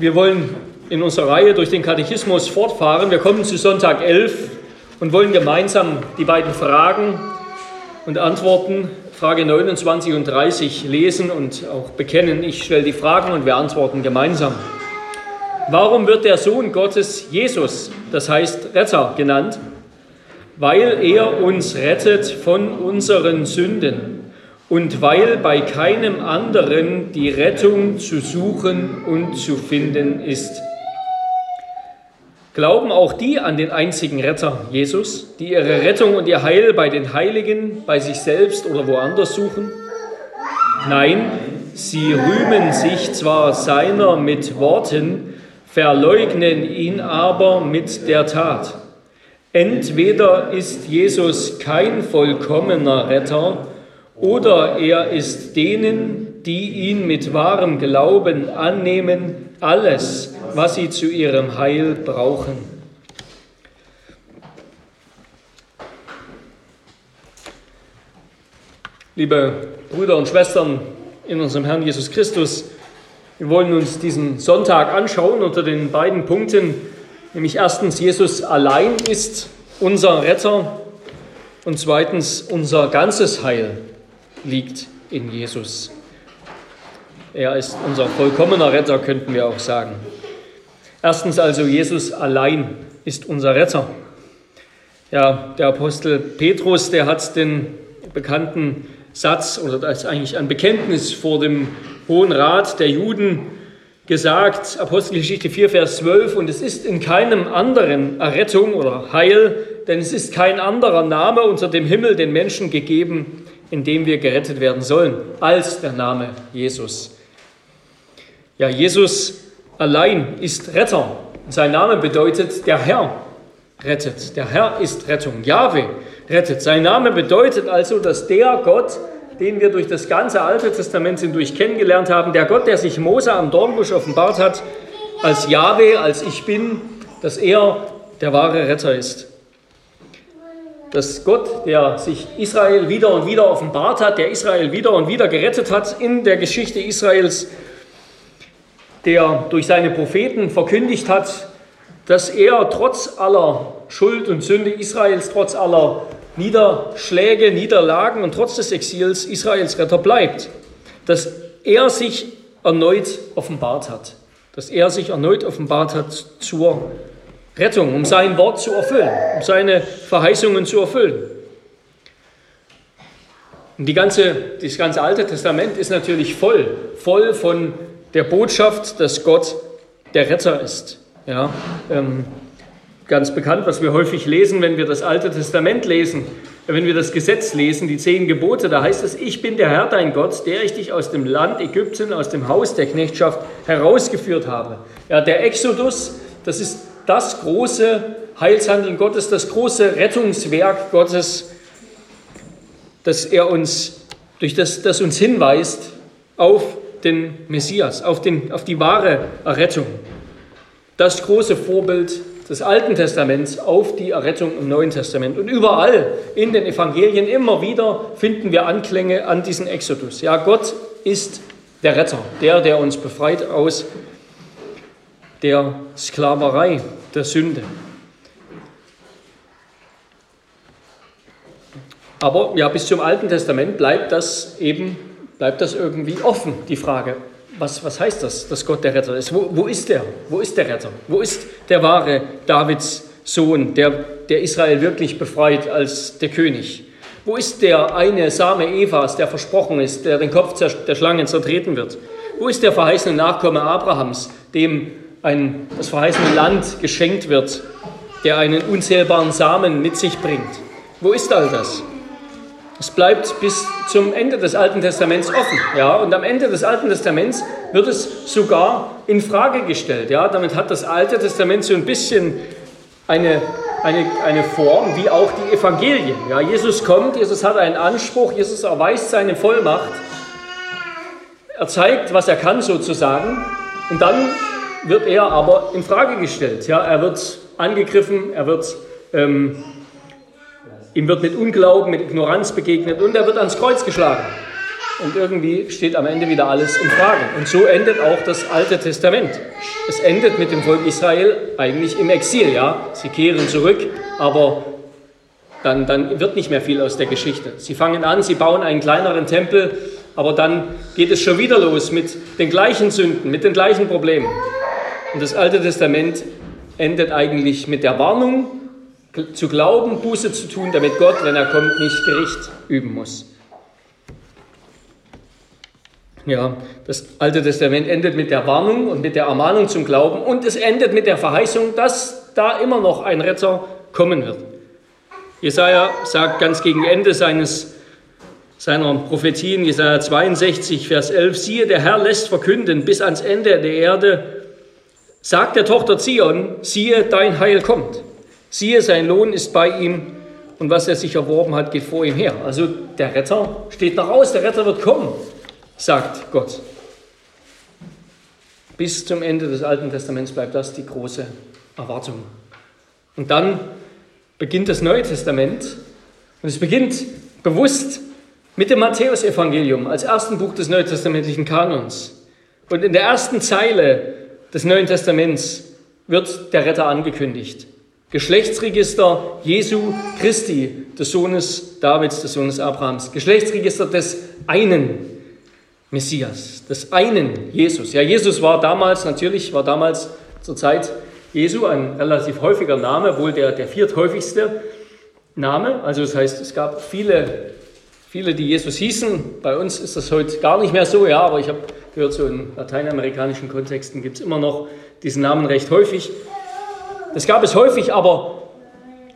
Wir wollen in unserer Reihe durch den Katechismus fortfahren. Wir kommen zu Sonntag 11 und wollen gemeinsam die beiden Fragen und Antworten, Frage 29 und 30, lesen und auch bekennen. Ich stelle die Fragen und wir antworten gemeinsam. Warum wird der Sohn Gottes Jesus, das heißt Retter, genannt? Weil er uns rettet von unseren Sünden und weil bei keinem anderen die Rettung zu suchen und zu finden ist. Glauben auch die an den einzigen Retter, Jesus, die ihre Rettung und ihr Heil bei den Heiligen, bei sich selbst oder woanders suchen? Nein, sie rühmen sich zwar seiner mit Worten, verleugnen ihn aber mit der Tat. Entweder ist Jesus kein vollkommener Retter, oder er ist denen, die ihn mit wahrem Glauben annehmen, alles, was sie zu ihrem Heil brauchen. Liebe Brüder und Schwestern in unserem Herrn Jesus Christus, wir wollen uns diesen Sonntag anschauen unter den beiden Punkten, nämlich erstens, Jesus allein ist unser Retter und zweitens, unser ganzes Heil liegt in Jesus. Er ist unser vollkommener Retter, könnten wir auch sagen. Erstens also, Jesus allein ist unser Retter. Ja, der Apostel Petrus, der hat den bekannten Satz, oder das ist eigentlich ein Bekenntnis vor dem Hohen Rat der Juden gesagt, Apostelgeschichte 4, Vers 12, und es ist in keinem anderen Errettung oder Heil, denn es ist kein anderer Name unter dem Himmel den Menschen gegeben, in dem wir gerettet werden sollen, als der Name Jesus. Ja, Jesus allein ist Retter. Sein Name bedeutet, der Herr rettet. Der Herr ist Rettung. Jahwe rettet. Sein Name bedeutet also, dass der Gott, den wir durch das ganze Alte Testament hindurch kennengelernt haben, der Gott, der sich Mose am Dornbusch offenbart hat, als Jahwe, als ich bin, dass er der wahre Retter ist. Dass Gott, der sich Israel wieder und wieder offenbart hat, der Israel wieder und wieder gerettet hat in der Geschichte Israels, der durch seine Propheten verkündigt hat, dass er trotz aller Schuld und Sünde Israels, trotz aller Niederschläge, Niederlagen und trotz des Exils Israels Retter bleibt. Dass er sich erneut offenbart hat. Dass er sich erneut offenbart hat zur Rettung, um sein Wort zu erfüllen, um seine Verheißungen zu erfüllen. Und die ganze, das ganze Alte Testament ist natürlich voll, voll von der Botschaft, dass Gott der Retter ist. Ja, ähm, ganz bekannt, was wir häufig lesen, wenn wir das Alte Testament lesen, wenn wir das Gesetz lesen, die zehn Gebote, da heißt es, ich bin der Herr dein Gott, der ich dich aus dem Land Ägypten, aus dem Haus der Knechtschaft herausgeführt habe. Ja, der Exodus, das ist das große Heilshandeln Gottes, das große Rettungswerk Gottes, dass er uns, durch das, das uns hinweist auf den Messias, auf, den, auf die wahre Errettung. Das große Vorbild des Alten Testaments auf die Errettung im Neuen Testament. Und überall in den Evangelien immer wieder finden wir Anklänge an diesen Exodus. Ja, Gott ist der Retter, der, der uns befreit aus der Sklaverei, der Sünde. Aber ja, bis zum Alten Testament bleibt das eben, bleibt das irgendwie offen, die Frage, was, was heißt das, dass Gott der Retter ist? Wo, wo ist der? Wo ist der Retter? Wo ist der wahre Davids Sohn, der, der Israel wirklich befreit als der König? Wo ist der eine Same Evas, der versprochen ist, der den Kopf der Schlangen zertreten wird? Wo ist der verheißene Nachkomme Abrahams, dem ein, das verheißene Land geschenkt wird, der einen unzählbaren Samen mit sich bringt? Wo ist all das? Es bleibt bis zum Ende des Alten Testaments offen. Ja? Und am Ende des Alten Testaments wird es sogar in Frage gestellt. Ja? Damit hat das Alte Testament so ein bisschen eine, eine, eine Form wie auch die Evangelien. Ja? Jesus kommt, Jesus hat einen Anspruch, Jesus erweist seine Vollmacht. Er zeigt, was er kann sozusagen. Und dann wird er aber in Frage gestellt. Ja? Er wird angegriffen, er wird... Ähm, Ihm wird mit Unglauben, mit Ignoranz begegnet und er wird ans Kreuz geschlagen. und irgendwie steht am Ende wieder alles in Frage. Und so endet auch das Alte Testament. Es endet mit dem Volk Israel eigentlich im Exil, ja. Sie kehren zurück, aber dann, dann wird nicht mehr viel aus der Geschichte. Sie fangen an, sie bauen einen kleineren Tempel, aber dann geht es schon wieder los mit den gleichen Sünden, mit den gleichen Problemen. Und das Alte Testament endet eigentlich mit der Warnung, zu glauben, Buße zu tun, damit Gott, wenn er kommt, nicht Gericht üben muss. Ja, das Alte Testament endet mit der Warnung und mit der Ermahnung zum Glauben und es endet mit der Verheißung, dass da immer noch ein Retter kommen wird. Jesaja sagt ganz gegen Ende seines, seiner Prophetien, Jesaja 62, Vers 11, siehe, der Herr lässt verkünden bis ans Ende der Erde, sagt der Tochter Zion, siehe, dein Heil kommt. Siehe, sein Lohn ist bei ihm und was er sich erworben hat, geht vor ihm her. Also der Retter steht noch aus, der Retter wird kommen sagt Gott. Bis zum Ende des Alten Testaments bleibt das die große Erwartung. Und dann beginnt das Neue Testament und es beginnt bewusst mit dem Matthäusevangelium als ersten Buch des neutestamentlichen Kanons. Und in der ersten Zeile des Neuen Testaments wird der Retter angekündigt. Geschlechtsregister Jesu Christi, des Sohnes Davids, des Sohnes Abrahams. Geschlechtsregister des einen Messias, des einen Jesus. Ja, Jesus war damals, natürlich war damals zur Zeit Jesu ein relativ häufiger Name, wohl der, der vierthäufigste Name. Also das heißt, es gab viele, viele, die Jesus hießen. Bei uns ist das heute gar nicht mehr so, ja, aber ich habe gehört, so in lateinamerikanischen Kontexten gibt es immer noch diesen Namen recht häufig. Das gab es häufig, aber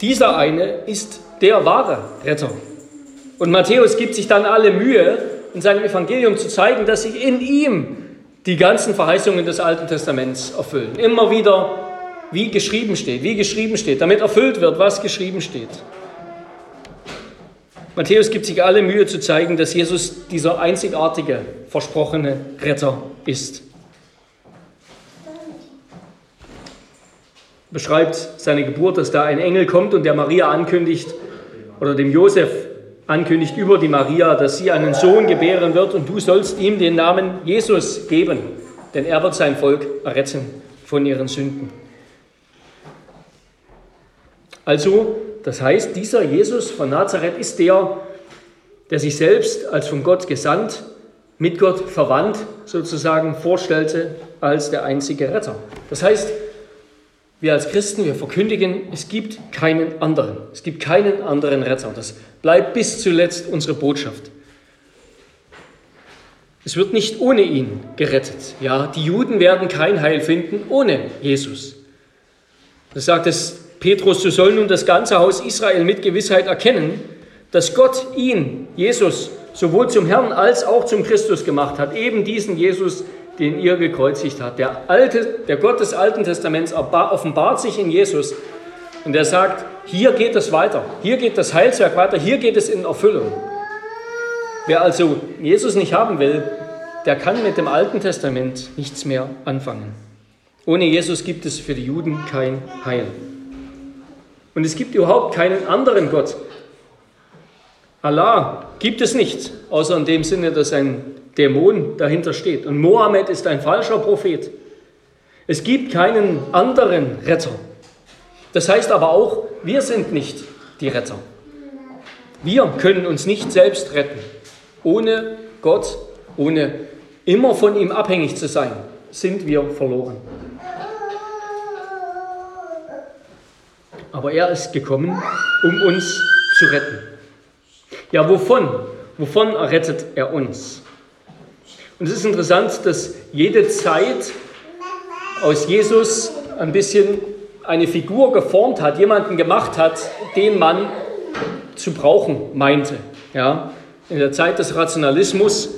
dieser eine ist der wahre Retter. Und Matthäus gibt sich dann alle Mühe, in seinem Evangelium zu zeigen, dass sich in ihm die ganzen Verheißungen des Alten Testaments erfüllen. Immer wieder, wie geschrieben steht, wie geschrieben steht, damit erfüllt wird, was geschrieben steht. Matthäus gibt sich alle Mühe zu zeigen, dass Jesus dieser einzigartige, versprochene Retter ist. Beschreibt seine Geburt, dass da ein Engel kommt und der Maria ankündigt oder dem Josef ankündigt über die Maria, dass sie einen Sohn gebären wird und du sollst ihm den Namen Jesus geben, denn er wird sein Volk erretten von ihren Sünden. Also, das heißt, dieser Jesus von Nazareth ist der, der sich selbst als von Gott gesandt, mit Gott verwandt sozusagen vorstellte als der einzige Retter. Das heißt, wir als Christen, wir verkündigen, es gibt keinen anderen. Es gibt keinen anderen Retter. Das bleibt bis zuletzt unsere Botschaft. Es wird nicht ohne ihn gerettet. Ja, die Juden werden kein Heil finden ohne Jesus. Das sagt es Petrus, so soll nun das ganze Haus Israel mit Gewissheit erkennen, dass Gott ihn, Jesus, sowohl zum Herrn als auch zum Christus gemacht hat. Eben diesen Jesus, den ihr gekreuzigt habt. Der, alte, der Gott des Alten Testaments offenbart sich in Jesus und er sagt, hier geht es weiter, hier geht das Heilswerk weiter, hier geht es in Erfüllung. Wer also Jesus nicht haben will, der kann mit dem Alten Testament nichts mehr anfangen. Ohne Jesus gibt es für die Juden kein Heil. Und es gibt überhaupt keinen anderen Gott. Allah gibt es nicht, außer in dem Sinne, dass ein Dämon dahinter steht. Und Mohammed ist ein falscher Prophet. Es gibt keinen anderen Retter. Das heißt aber auch, wir sind nicht die Retter. Wir können uns nicht selbst retten. Ohne Gott, ohne immer von ihm abhängig zu sein, sind wir verloren. Aber er ist gekommen, um uns zu retten. Ja, wovon? Wovon errettet er uns? Und es ist interessant, dass jede Zeit aus Jesus ein bisschen eine Figur geformt hat, jemanden gemacht hat, den man zu brauchen meinte. Ja? In der Zeit des Rationalismus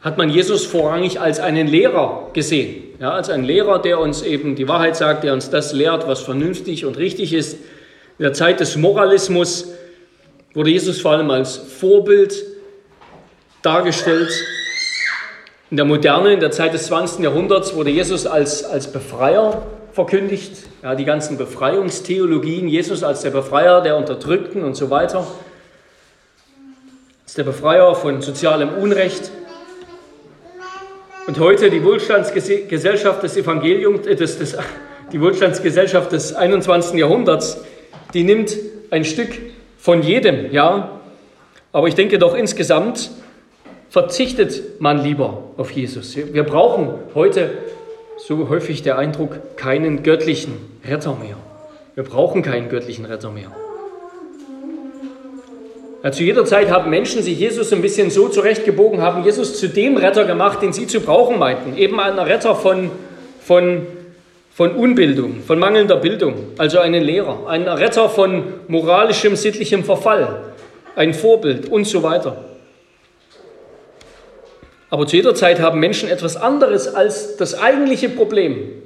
hat man Jesus vorrangig als einen Lehrer gesehen. Ja, als einen Lehrer, der uns eben die Wahrheit sagt, der uns das lehrt, was vernünftig und richtig ist. In der Zeit des Moralismus wurde Jesus vor allem als Vorbild dargestellt in der Moderne, in der Zeit des 20. Jahrhunderts, wurde Jesus als, als Befreier verkündigt. Ja, die ganzen Befreiungstheologien, Jesus als der Befreier der Unterdrückten und so weiter. ist der Befreier von sozialem Unrecht. Und heute die Wohlstandsgesellschaft des Evangeliums, äh, des, des, die Wohlstandsgesellschaft des 21. Jahrhunderts, die nimmt ein Stück von jedem, ja. Aber ich denke doch insgesamt verzichtet man lieber auf Jesus. Wir brauchen heute, so häufig der Eindruck, keinen göttlichen Retter mehr. Wir brauchen keinen göttlichen Retter mehr. Zu jeder Zeit haben Menschen sich Jesus ein bisschen so zurechtgebogen, haben Jesus zu dem Retter gemacht, den sie zu brauchen meinten. Eben ein Retter von, von, von Unbildung, von mangelnder Bildung, also einen Lehrer. Ein Retter von moralischem, sittlichem Verfall, ein Vorbild und so weiter. Aber zu jeder Zeit haben Menschen etwas anderes als das eigentliche Problem,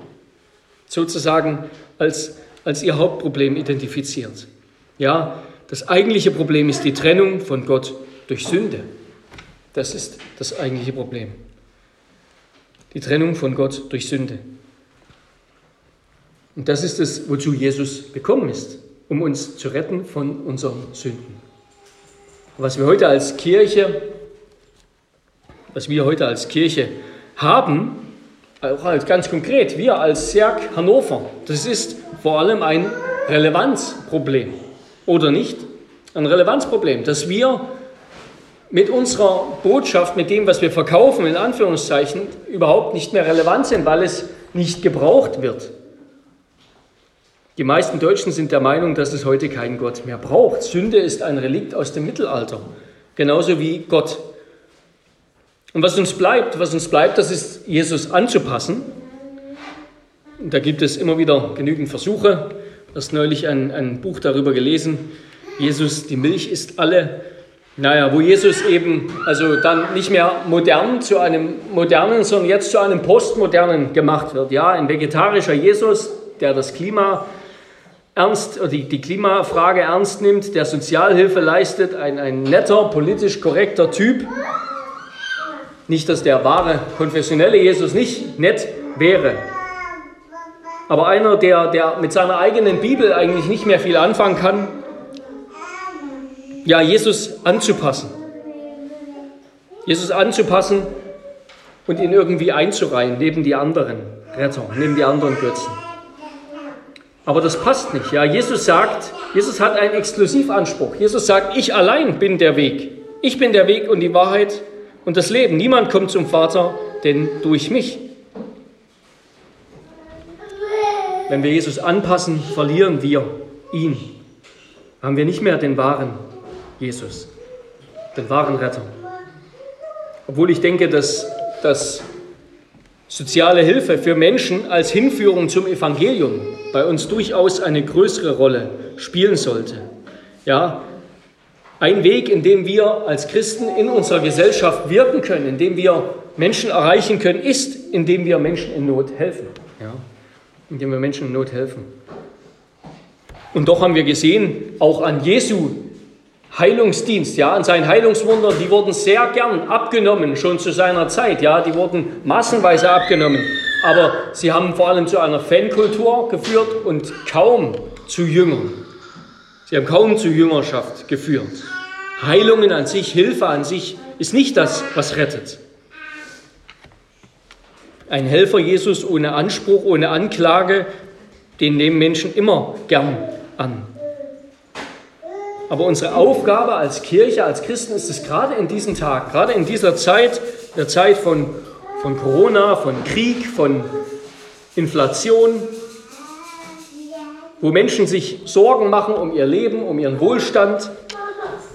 sozusagen als, als ihr Hauptproblem identifiziert. Ja, das eigentliche Problem ist die Trennung von Gott durch Sünde. Das ist das eigentliche Problem. Die Trennung von Gott durch Sünde. Und das ist es, wozu Jesus gekommen ist, um uns zu retten von unseren Sünden. Was wir heute als Kirche, was wir heute als Kirche haben, auch als ganz konkret, wir als Serg Hannover, das ist vor allem ein Relevanzproblem oder nicht? Ein Relevanzproblem, dass wir mit unserer Botschaft, mit dem, was wir verkaufen, in Anführungszeichen, überhaupt nicht mehr relevant sind, weil es nicht gebraucht wird. Die meisten Deutschen sind der Meinung, dass es heute keinen Gott mehr braucht. Sünde ist ein Relikt aus dem Mittelalter, genauso wie Gott. Und was uns bleibt, was uns bleibt, das ist Jesus anzupassen. da gibt es immer wieder genügend Versuche, hast neulich ein, ein Buch darüber gelesen. Jesus, die Milch ist alle. Naja, wo Jesus eben, also dann nicht mehr modern zu einem modernen, sondern jetzt zu einem postmodernen gemacht wird. Ja, ein vegetarischer Jesus, der das Klima ernst, die, die Klimafrage ernst nimmt, der Sozialhilfe leistet, ein, ein netter, politisch korrekter Typ. Nicht, dass der wahre konfessionelle Jesus nicht nett wäre, aber einer, der, der mit seiner eigenen Bibel eigentlich nicht mehr viel anfangen kann, ja, Jesus anzupassen. Jesus anzupassen und ihn irgendwie einzureihen neben die anderen Retter, neben die anderen Götzen. Aber das passt nicht. Ja, Jesus sagt, Jesus hat einen Exklusivanspruch. Jesus sagt, ich allein bin der Weg. Ich bin der Weg und die Wahrheit und das Leben. Niemand kommt zum Vater, denn durch mich. Wenn wir Jesus anpassen, verlieren wir ihn. Haben wir nicht mehr den wahren Jesus, den wahren Retter. Obwohl ich denke, dass, dass soziale Hilfe für Menschen als Hinführung zum Evangelium bei uns durchaus eine größere Rolle spielen sollte. Ja, ein Weg, in dem wir als Christen in unserer Gesellschaft wirken können, in dem wir Menschen erreichen können, ist, indem wir Menschen in Not helfen. Ja indem wir Menschen in Not helfen. Und doch haben wir gesehen, auch an Jesu Heilungsdienst, ja, an seinen Heilungswundern, die wurden sehr gern abgenommen, schon zu seiner Zeit, ja, die wurden massenweise abgenommen. Aber sie haben vor allem zu einer Fankultur geführt und kaum zu Jüngern. Sie haben kaum zu Jüngerschaft geführt. Heilungen an sich, Hilfe an sich ist nicht das, was rettet. Ein Helfer Jesus ohne Anspruch, ohne Anklage, den nehmen Menschen immer gern an. Aber unsere Aufgabe als Kirche, als Christen ist es gerade in diesem Tag, gerade in dieser Zeit, der Zeit von, von Corona, von Krieg, von Inflation, wo Menschen sich Sorgen machen um ihr Leben, um ihren Wohlstand,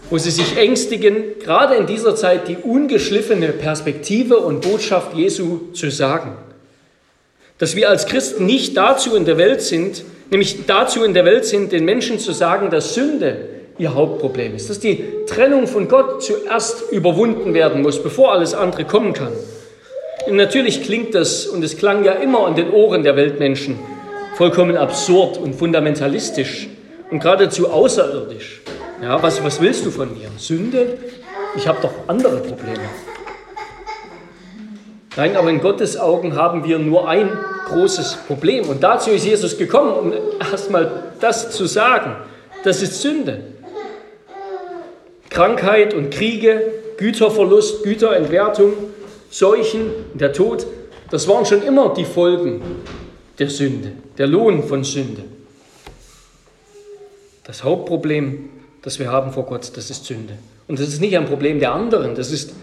wo sie sich ängstigen, gerade in dieser Zeit die ungeschliffene Perspektive und Botschaft Jesu zu sagen. Dass wir als Christen nicht dazu in der Welt sind, nämlich dazu in der Welt sind, den Menschen zu sagen, dass Sünde ihr Hauptproblem ist, dass die Trennung von Gott zuerst überwunden werden muss, bevor alles andere kommen kann. Und natürlich klingt das, und es klang ja immer an den Ohren der Weltmenschen, vollkommen absurd und fundamentalistisch und geradezu außerirdisch. Ja, was, was willst du von mir? Sünde? Ich habe doch andere Probleme. Nein, aber in Gottes Augen haben wir nur ein großes Problem. Und dazu ist Jesus gekommen, um erstmal das zu sagen. Das ist Sünde. Krankheit und Kriege, Güterverlust, Güterentwertung, Seuchen, der Tod, das waren schon immer die Folgen der Sünde, der Lohn von Sünde. Das Hauptproblem, das wir haben vor Gott, das ist Sünde. Und das ist nicht ein Problem der anderen, das ist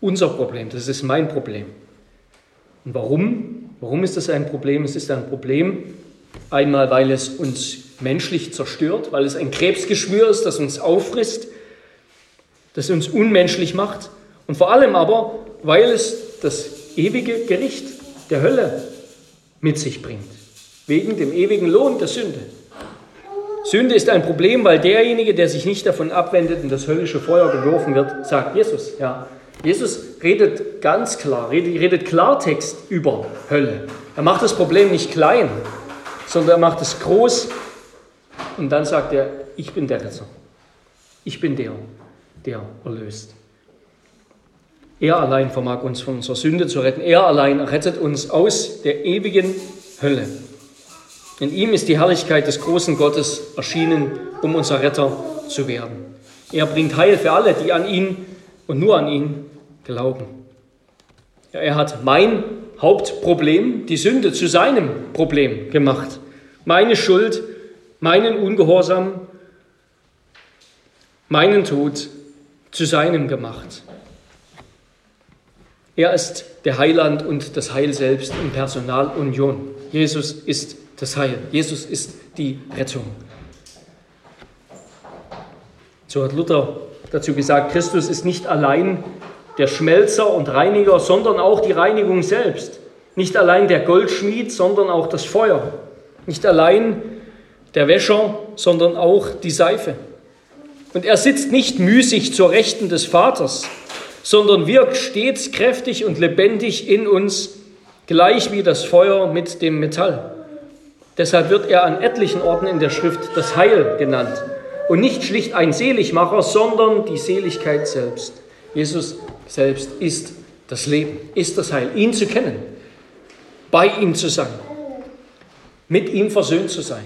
unser Problem, das ist mein Problem. Und warum? Warum ist das ein Problem? Es ist ein Problem, einmal weil es uns menschlich zerstört, weil es ein Krebsgeschwür ist, das uns auffrisst, das uns unmenschlich macht. Und vor allem aber, weil es das ewige Gericht der Hölle mit sich bringt, wegen dem ewigen Lohn der Sünde. Sünde ist ein Problem, weil derjenige, der sich nicht davon abwendet und das höllische Feuer geworfen wird, sagt Jesus. Ja, Jesus redet ganz klar, redet, redet Klartext über Hölle. Er macht das Problem nicht klein, sondern er macht es groß und dann sagt er, ich bin der Retter. Ich bin der, der erlöst. Er allein vermag uns von unserer Sünde zu retten. Er allein rettet uns aus der ewigen Hölle. In ihm ist die Herrlichkeit des großen Gottes erschienen, um unser Retter zu werden. Er bringt Heil für alle, die an ihn und nur an ihn glauben. Ja, er hat mein Hauptproblem, die Sünde, zu seinem Problem gemacht. Meine Schuld, meinen Ungehorsam, meinen Tod zu seinem gemacht. Er ist der Heiland und das Heil selbst in Personalunion. Jesus ist das Heil. Jesus ist die Rettung. So hat Luther dazu gesagt, Christus ist nicht allein der Schmelzer und Reiniger, sondern auch die Reinigung selbst. Nicht allein der Goldschmied, sondern auch das Feuer. Nicht allein der Wäscher, sondern auch die Seife. Und er sitzt nicht müßig zur Rechten des Vaters, sondern wirkt stets kräftig und lebendig in uns, gleich wie das Feuer mit dem Metall. Deshalb wird er an etlichen Orten in der Schrift das Heil genannt. Und nicht schlicht ein Seligmacher, sondern die Seligkeit selbst. Jesus selbst ist das Leben, ist das Heil. Ihn zu kennen, bei ihm zu sein, mit ihm versöhnt zu sein,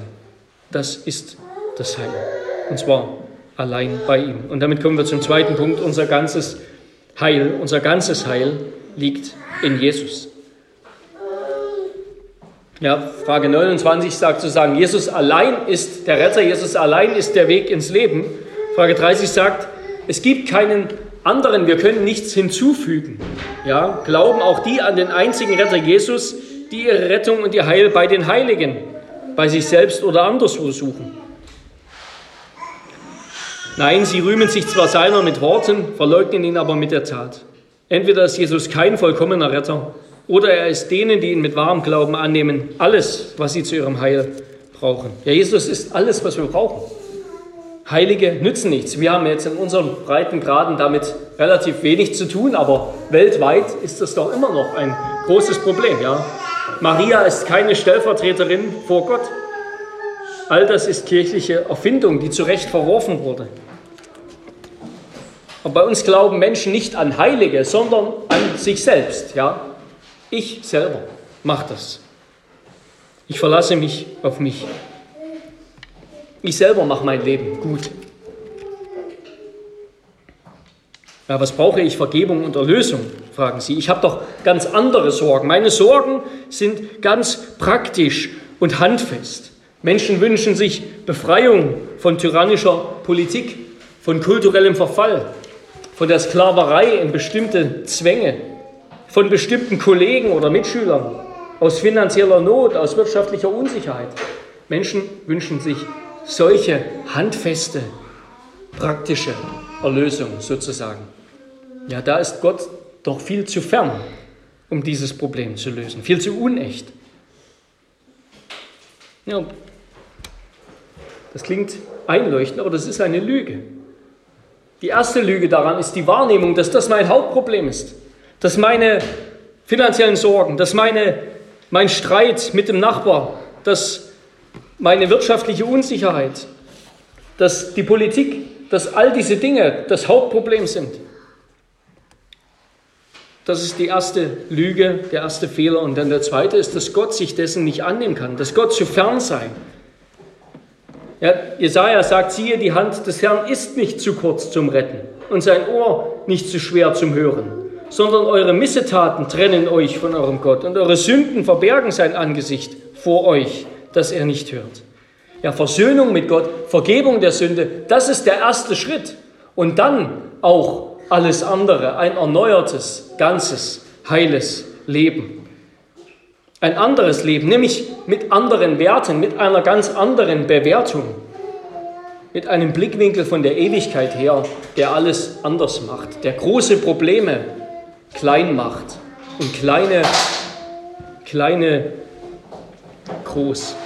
das ist das Heil. Und zwar allein bei ihm. Und damit kommen wir zum zweiten Punkt. Unser ganzes Heil, unser ganzes Heil liegt in Jesus. Ja, Frage 29 sagt zu sagen, Jesus allein ist der Retter, Jesus allein ist der Weg ins Leben. Frage 30 sagt, es gibt keinen anderen, wir können nichts hinzufügen. Ja, glauben auch die an den einzigen Retter Jesus, die ihre Rettung und ihr Heil bei den Heiligen, bei sich selbst oder anderswo suchen. Nein, sie rühmen sich zwar seiner mit Worten, verleugnen ihn aber mit der Tat. Entweder ist Jesus kein vollkommener Retter, oder er ist denen, die ihn mit wahrem Glauben annehmen, alles, was sie zu ihrem Heil brauchen. Ja, Jesus ist alles, was wir brauchen. Heilige nützen nichts. Wir haben jetzt in unseren breiten Graden damit relativ wenig zu tun, aber weltweit ist das doch immer noch ein großes Problem. Ja? Maria ist keine Stellvertreterin vor Gott. All das ist kirchliche Erfindung, die zu Recht verworfen wurde. Und bei uns glauben Menschen nicht an Heilige, sondern an sich selbst. Ja? Ich selber mache das. Ich verlasse mich auf mich. Ich selber mache mein Leben gut. Ja, was brauche ich? Vergebung und Erlösung, fragen Sie. Ich habe doch ganz andere Sorgen. Meine Sorgen sind ganz praktisch und handfest. Menschen wünschen sich Befreiung von tyrannischer Politik, von kulturellem Verfall, von der Sklaverei in bestimmte Zwänge, von bestimmten Kollegen oder Mitschülern, aus finanzieller Not, aus wirtschaftlicher Unsicherheit. Menschen wünschen sich solche handfeste, praktische Erlösung sozusagen. Ja, da ist Gott doch viel zu fern, um dieses Problem zu lösen, viel zu unecht. Ja, das klingt einleuchtend, aber das ist eine Lüge. Die erste Lüge daran ist die Wahrnehmung, dass das mein Hauptproblem ist dass meine finanziellen Sorgen, dass meine, mein Streit mit dem Nachbar, dass meine wirtschaftliche Unsicherheit, dass die Politik, dass all diese Dinge das Hauptproblem sind. Das ist die erste Lüge, der erste Fehler. Und dann der zweite ist, dass Gott sich dessen nicht annehmen kann, dass Gott zu fern sei. Ja, Jesaja sagt, siehe, die Hand des Herrn ist nicht zu kurz zum Retten und sein Ohr nicht zu schwer zum Hören, sondern eure Missetaten trennen euch von eurem Gott und eure Sünden verbergen sein Angesicht vor euch, dass er nicht hört. Ja, Versöhnung mit Gott, Vergebung der Sünde, das ist der erste Schritt. Und dann auch alles andere, ein erneuertes, ganzes, heiles Leben. Ein anderes Leben, nämlich mit anderen Werten, mit einer ganz anderen Bewertung, mit einem Blickwinkel von der Ewigkeit her, der alles anders macht, der große Probleme klein macht und kleine, kleine groß.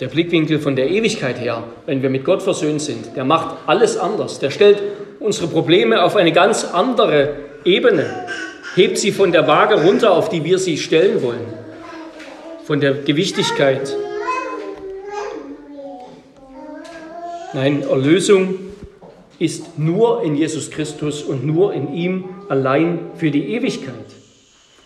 Der Blickwinkel von der Ewigkeit her, wenn wir mit Gott versöhnt sind, der macht alles anders. Der stellt unsere Probleme auf eine ganz andere Ebene, hebt sie von der Waage runter, auf die wir sie stellen wollen, von der Gewichtigkeit. Nein, Erlösung ist nur in Jesus Christus und nur in ihm allein für die Ewigkeit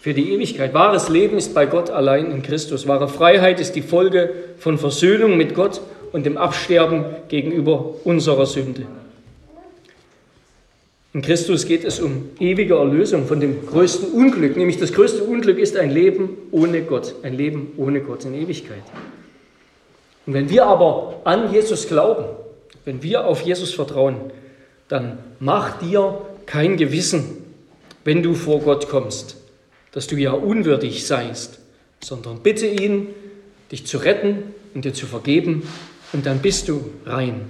für die Ewigkeit. Wahres Leben ist bei Gott allein in Christus. Wahre Freiheit ist die Folge von Versöhnung mit Gott und dem Absterben gegenüber unserer Sünde. In Christus geht es um ewige Erlösung von dem größten Unglück, nämlich das größte Unglück ist ein Leben ohne Gott, ein Leben ohne Gott in Ewigkeit. Und wenn wir aber an Jesus glauben, wenn wir auf Jesus vertrauen, dann mach dir kein Gewissen, wenn du vor Gott kommst dass du ja unwürdig seist, sondern bitte ihn, dich zu retten und dir zu vergeben, und dann bist du rein.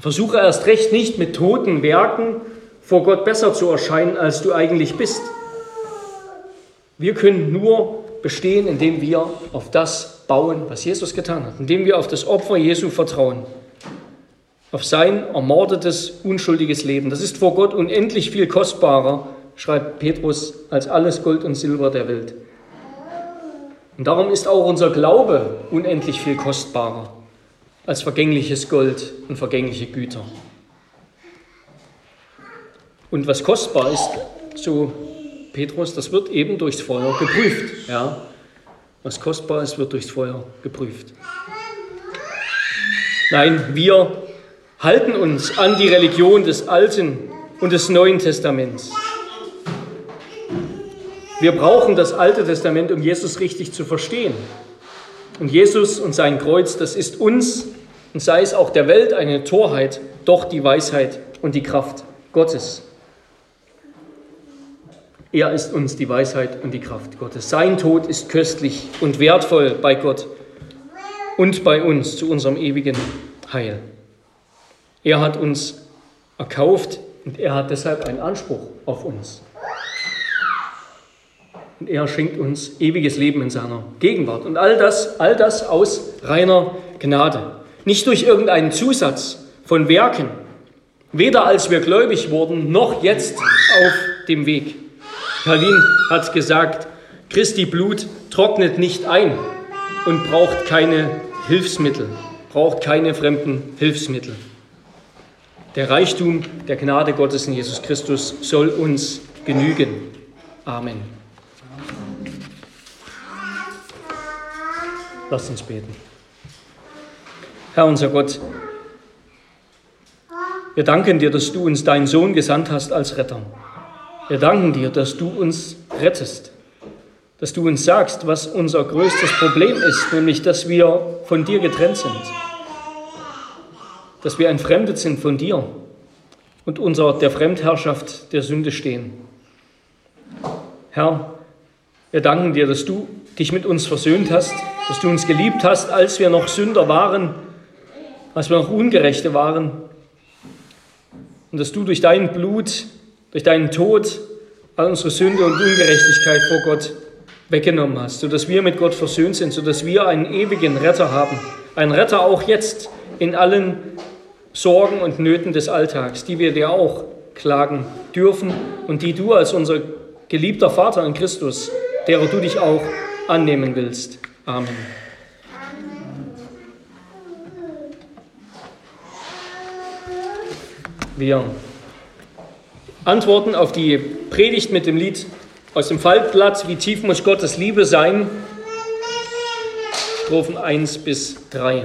Versuche erst recht nicht mit toten Werken vor Gott besser zu erscheinen, als du eigentlich bist. Wir können nur bestehen, indem wir auf das bauen, was Jesus getan hat, indem wir auf das Opfer Jesu vertrauen, auf sein ermordetes, unschuldiges Leben. Das ist vor Gott unendlich viel kostbarer schreibt Petrus, als alles Gold und Silber der Welt. Und darum ist auch unser Glaube unendlich viel kostbarer als vergängliches Gold und vergängliche Güter. Und was kostbar ist, so Petrus, das wird eben durchs Feuer geprüft. Ja? Was kostbar ist, wird durchs Feuer geprüft. Nein, wir halten uns an die Religion des Alten und des Neuen Testaments. Wir brauchen das Alte Testament, um Jesus richtig zu verstehen. Und Jesus und sein Kreuz, das ist uns und sei es auch der Welt eine Torheit, doch die Weisheit und die Kraft Gottes. Er ist uns die Weisheit und die Kraft Gottes. Sein Tod ist köstlich und wertvoll bei Gott und bei uns zu unserem ewigen Heil. Er hat uns erkauft und er hat deshalb einen Anspruch auf uns. Und er schenkt uns ewiges Leben in seiner Gegenwart. Und all das, all das aus reiner Gnade. Nicht durch irgendeinen Zusatz von Werken. Weder als wir gläubig wurden, noch jetzt auf dem Weg. Calvin hat gesagt, Christi Blut trocknet nicht ein und braucht keine Hilfsmittel, braucht keine fremden Hilfsmittel. Der Reichtum der Gnade Gottes in Jesus Christus soll uns genügen. Amen. Lass uns beten. Herr unser Gott, wir danken dir, dass du uns deinen Sohn gesandt hast als Retter. Wir danken dir, dass du uns rettest, dass du uns sagst, was unser größtes Problem ist, nämlich dass wir von dir getrennt sind, dass wir entfremdet sind von dir und unter der Fremdherrschaft der Sünde stehen. Herr, wir danken dir, dass du dich mit uns versöhnt hast, dass du uns geliebt hast, als wir noch Sünder waren, als wir noch Ungerechte waren. Und dass du durch dein Blut, durch deinen Tod all unsere Sünde und Ungerechtigkeit vor Gott weggenommen hast, sodass wir mit Gott versöhnt sind, sodass wir einen ewigen Retter haben. Einen Retter auch jetzt in allen Sorgen und Nöten des Alltags, die wir dir auch klagen dürfen und die du als unser geliebter Vater in Christus, derer du dich auch annehmen willst. Amen. Wir antworten auf die Predigt mit dem Lied aus dem Faltblatt, wie tief muss Gottes Liebe sein. Strophen 1 bis 3.